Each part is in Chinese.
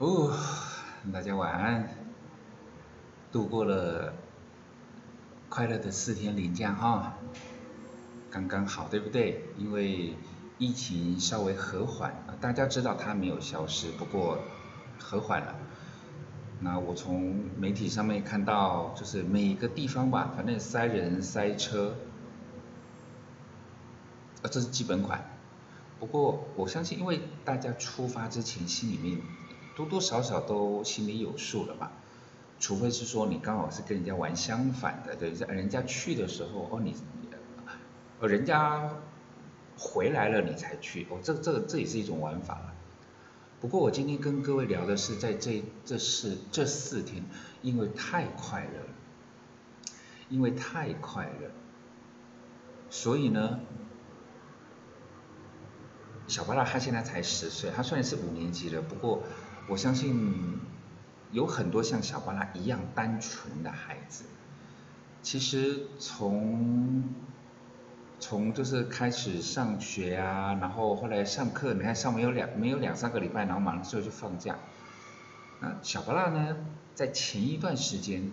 哦，大家晚安，度过了快乐的四天连假哈，刚刚好，对不对？因为疫情稍微和缓，大家知道它没有消失，不过和缓了。那我从媒体上面看到，就是每一个地方吧，反正塞人塞车，啊，这是基本款。不过我相信，因为大家出发之前心里面多多少少都心里有数了吧，除非是说你刚好是跟人家玩相反的，对，人家去的时候，哦你，呃人家回来了你才去，哦这这这也是一种玩法。不过我今天跟各位聊的是在这这四这四天，因为太快乐了，因为太快乐，所以呢。小巴拉他现在才十岁，他虽然是五年级了，不过我相信有很多像小巴拉一样单纯的孩子。其实从从就是开始上学啊，然后后来上课，你看上没有两没有两三个礼拜，然后马上就放假。那小巴拉呢，在前一段时间，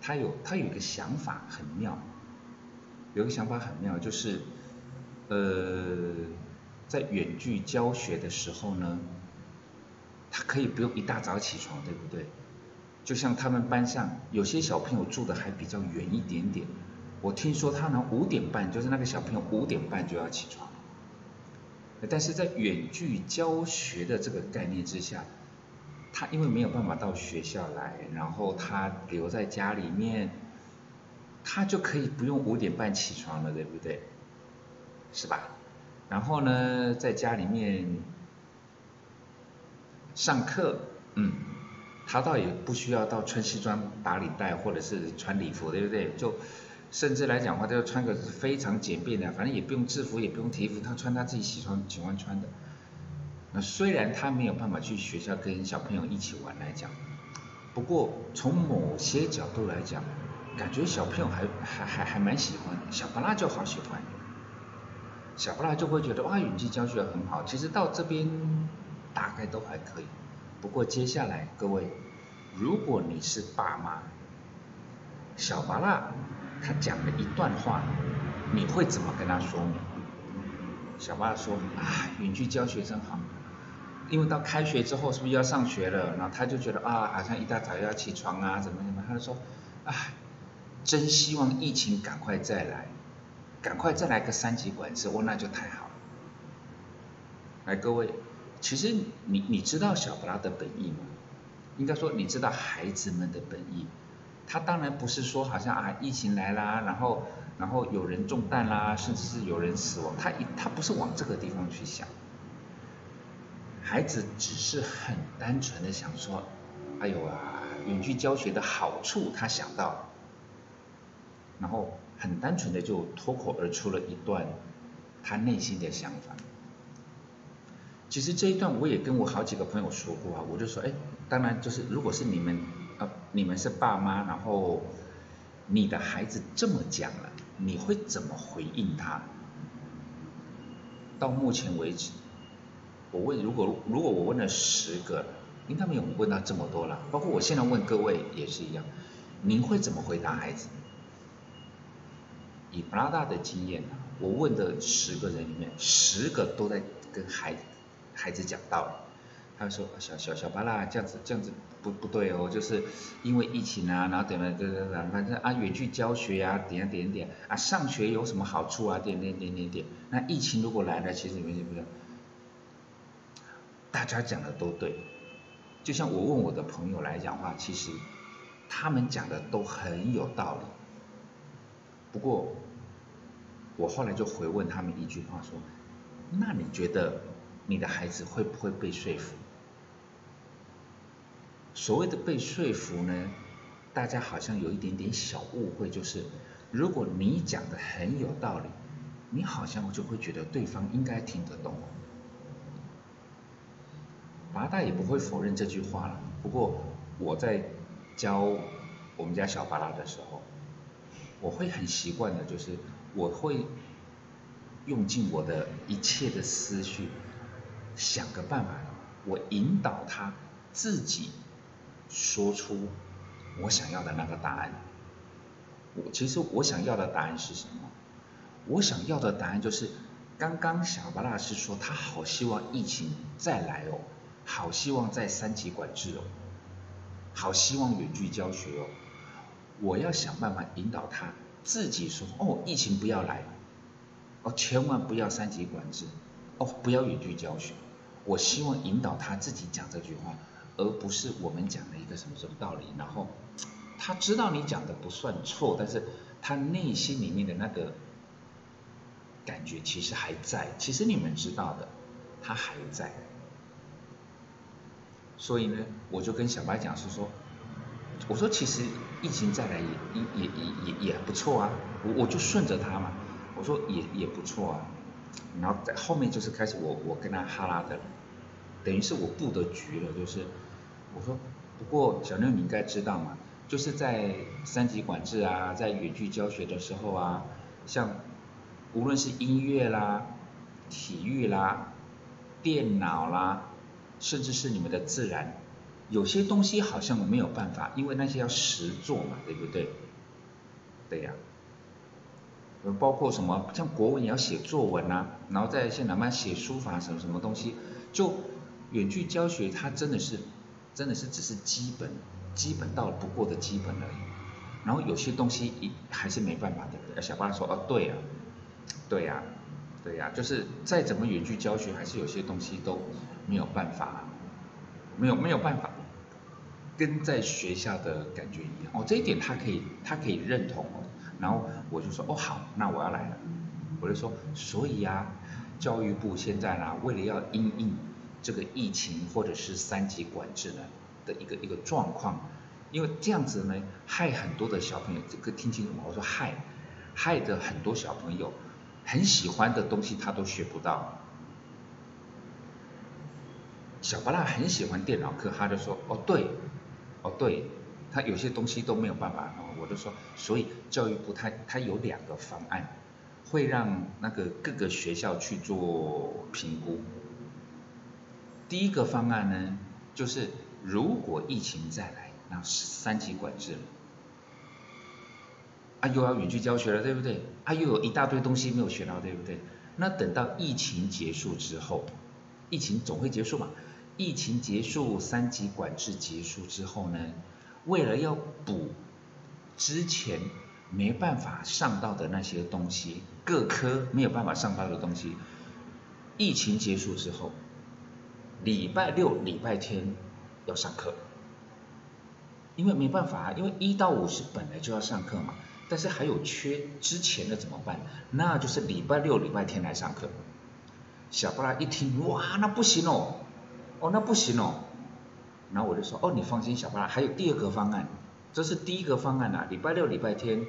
他有他有个想法很妙，有个想法很妙，就是呃。在远距教学的时候呢，可以不用一大早起床，对不对？就像他们班上有些小朋友住的还比较远一点点，我听说他能五点半，就是那个小朋友五点半就要起床。但是在远距教学的这个概念之下，他因为没有办法到学校来，然后他留在家里面，他就可以不用五点半起床了，对不对？是吧？然后呢，在家里面上课，嗯，他倒也不需要到穿西装打领带或者是穿礼服，对不对？就甚至来讲话，他要穿个非常简便的，反正也不用制服，也不用体服，他穿他自己喜欢喜欢穿的。那虽然他没有办法去学校跟小朋友一起玩来讲，不过从某些角度来讲，感觉小朋友还还还还蛮喜欢，小巴拉就好喜欢。小布拉就会觉得哇，远距教学很好。其实到这边大概都还可以。不过接下来各位，如果你是爸妈，小巴拉他讲了一段话，你会怎么跟他说明？小巴拉说啊，远距教学真好，因为到开学之后是不是要上学了？然后他就觉得啊，好像一大早要起床啊，怎么怎么？他就说，啊，真希望疫情赶快再来。赶快再来个三级管制，我，那就太好了。来，各位，其实你你知道小布拉的本意吗？应该说你知道孩子们的本意。他当然不是说好像啊疫情来啦，然后然后有人中弹啦，甚至是有人死亡，他一他不是往这个地方去想。孩子只是很单纯的想说，哎呦啊，远距教学的好处他想到，然后。很单纯的就脱口而出了一段他内心的想法。其实这一段我也跟我好几个朋友说过啊，我就说，哎，当然就是如果是你们，呃，你们是爸妈，然后你的孩子这么讲了，你会怎么回应他？到目前为止，我问，如果如果我问了十个，应该没有问到这么多了，包括我现在问各位也是一样，您会怎么回答孩子？以布拉达的经验我问的十个人里面，十个都在跟孩子孩子讲道理。他说：“小小小巴拉这样子这样子不不对哦，就是因为疫情啊，然后等等等等等，反正啊远距教学呀，点点点啊，上学有什么好处啊？点点点点点。那疫情如果来了，其实没什么。大家讲的都对，就像我问我的朋友来讲话，其实他们讲的都很有道理。”不过，我后来就回问他们一句话说：“那你觉得你的孩子会不会被说服？”所谓的被说服呢，大家好像有一点点小误会，就是如果你讲的很有道理，你好像就会觉得对方应该听得懂。八大也不会否认这句话了。不过我在教我们家小巴拉的时候。我会很习惯的，就是我会用尽我的一切的思绪，想个办法，我引导他自己说出我想要的那个答案。我其实我想要的答案是什么？我想要的答案就是，刚刚小巴老师说他好希望疫情再来哦，好希望在三级管制哦，好希望远距教学哦。我要想办法引导他自己说哦，疫情不要来，哦，千万不要三级管制，哦，不要远距教学。我希望引导他自己讲这句话，而不是我们讲的一个什么什么道理，然后他知道你讲的不算错，但是他内心里面的那个感觉其实还在，其实你们知道的，他还在。所以呢，我就跟小白讲是说，我说其实疫情再来也也也也也不错啊，我我就顺着他嘛，我说也也不错啊，然后在后面就是开始我我跟他哈拉的。等于是我布的局了，就是我说，不过小六你应该知道嘛，就是在三级管制啊，在远距教学的时候啊，像无论是音乐啦、体育啦、电脑啦，甚至是你们的自然，有些东西好像我没有办法，因为那些要实做嘛，对不对？对呀，包括什么像国文也要写作文啊，然后在现场班写书法什么什么东西，就。远距教学，它真的是，真的是只是基本，基本到不过的基本而已。然后有些东西一还是没办法的。小巴说，哦，对呀，对呀，对呀，就是再怎么远距教学，还是有些东西都没有办法，没有没有办法，跟在学校的感觉一样。哦，这一点他可以，他可以认同哦。然后我就说，哦好，那我要来了。我就说，所以呀，教育部现在呢，为了要因应。这个疫情或者是三级管制呢的一个一个状况，因为这样子呢害很多的小朋友，这个听清楚吗？我说害，害的很多小朋友很喜欢的东西他都学不到。小巴拉很喜欢电脑课，他就说哦对，哦对，他有些东西都没有办法。我就说，所以教育部他他有两个方案，会让那个各个学校去做评估。第一个方案呢，就是如果疫情再来，那三级管制了，啊又要远距教学了，对不对？啊又有一大堆东西没有学到，对不对？那等到疫情结束之后，疫情总会结束嘛？疫情结束，三级管制结束之后呢，为了要补之前没办法上到的那些东西，各科没有办法上到的东西，疫情结束之后。礼拜六、礼拜天要上课，因为没办法，因为一到五是本来就要上课嘛。但是还有缺之前的怎么办？那就是礼拜六、礼拜天来上课。小布拉一听，哇，那不行哦，哦，那不行哦。然后我就说，哦，你放心，小布拉，还有第二个方案，这是第一个方案啊。礼拜六、礼拜天，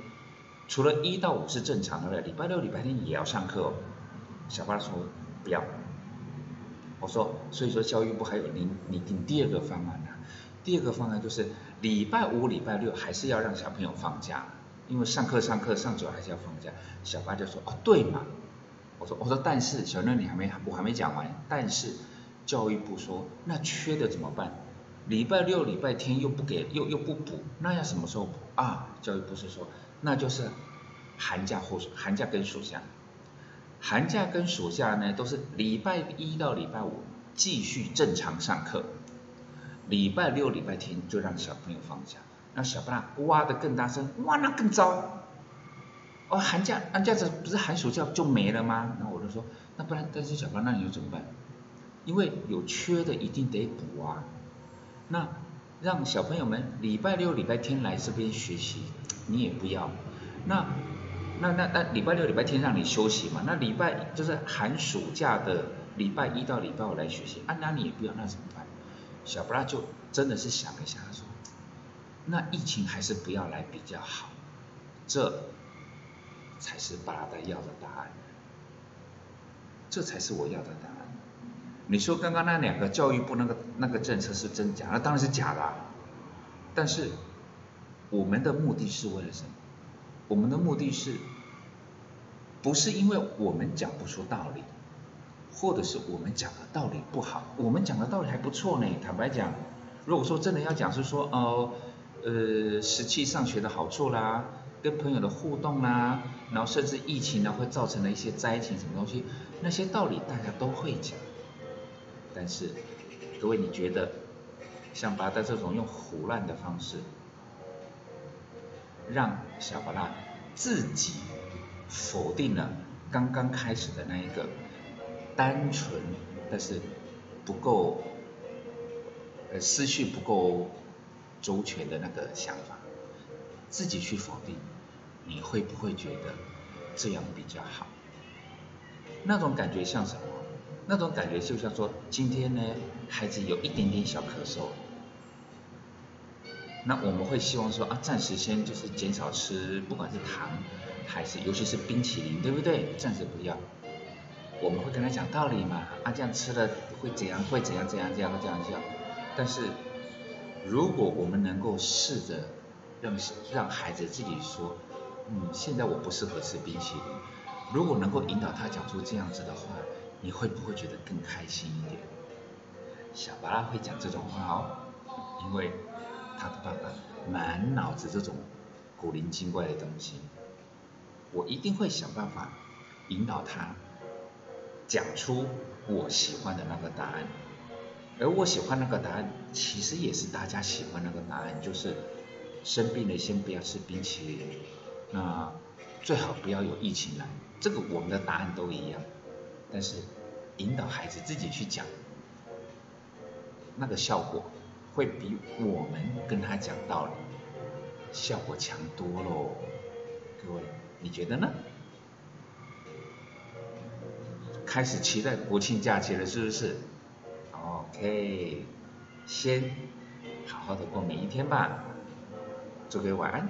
除了一到五是正常的，礼拜六、礼拜天也要上课哦。小布拉说，不要。我说，所以说教育部还有拟拟定第二个方案呢。第二个方案就是礼拜五、礼拜六还是要让小朋友放假，因为上课上课上久还是要放假。小八就说，哦对嘛。我说我说但是小六你还没我还没讲完，但是教育部说那缺的怎么办？礼拜六、礼拜天又不给又又不补，那要什么时候补啊？教育部是说那就是寒假或寒假跟暑假。寒假跟暑假呢，都是礼拜一到礼拜五继续正常上课，礼拜六、礼拜天就让小朋友放假。那小朋友哇的更大声，哇那更糟。哦，寒假那这样子不是寒暑假就没了吗？然后我就说，那不然但是小朋友那你又怎么办？因为有缺的一定得补啊。那让小朋友们礼拜六、礼拜天来这边学习，你也不要。那。那那那礼拜六礼拜天让你休息嘛？那礼拜就是寒暑假的礼拜一到礼拜五来学习，啊那你也不要，那怎么办？小布拉就真的是想一下，他说，那疫情还是不要来比较好，这才是巴拉达要的答案，这才是我要的答案。你说刚刚那两个教育部那个那个政策是真假？那当然是假的，但是我们的目的是为了什么？我们的目的是，不是因为我们讲不出道理，或者是我们讲的道理不好，我们讲的道理还不错呢。坦白讲，如果说真的要讲是说哦，呃，实际上学的好处啦，跟朋友的互动啦，然后甚至疫情呢会造成的一些灾情什么东西，那些道理大家都会讲。但是各位你觉得，像巴的这种用胡乱的方式，让小巴拉自己否定了刚刚开始的那一个单纯，但是不够。呃，思绪不够周全的那个想法，自己去否定，你会不会觉得这样比较好？那种感觉像什么？那种感觉就像说，今天呢，孩子有一点点小咳嗽，那我们会希望说啊，暂时先就是减少吃，不管是糖还是尤其是冰淇淋，对不对？暂时不要。我们会跟他讲道理嘛，啊，这样吃了会怎样？会怎样？怎样？这样？这样？这样？但是，如果我们能够试着让让孩子自己说，嗯，现在我不适合吃冰淇淋。如果能够引导他讲出这样子的话，你会不会觉得更开心一点？小巴拉会讲这种话哦，因为他的爸爸满脑子这种古灵精怪的东西，我一定会想办法引导他讲出我喜欢的那个答案。而我喜欢那个答案，其实也是大家喜欢那个答案，就是生病了先不要吃冰淇淋，那最好不要有疫情来。这个我们的答案都一样，但是引导孩子自己去讲，那个效果会比我们跟他讲道理效果强多喽。各位，你觉得呢？开始期待国庆假期了，是不是？OK，先好好的过每一天吧，祝各位晚安。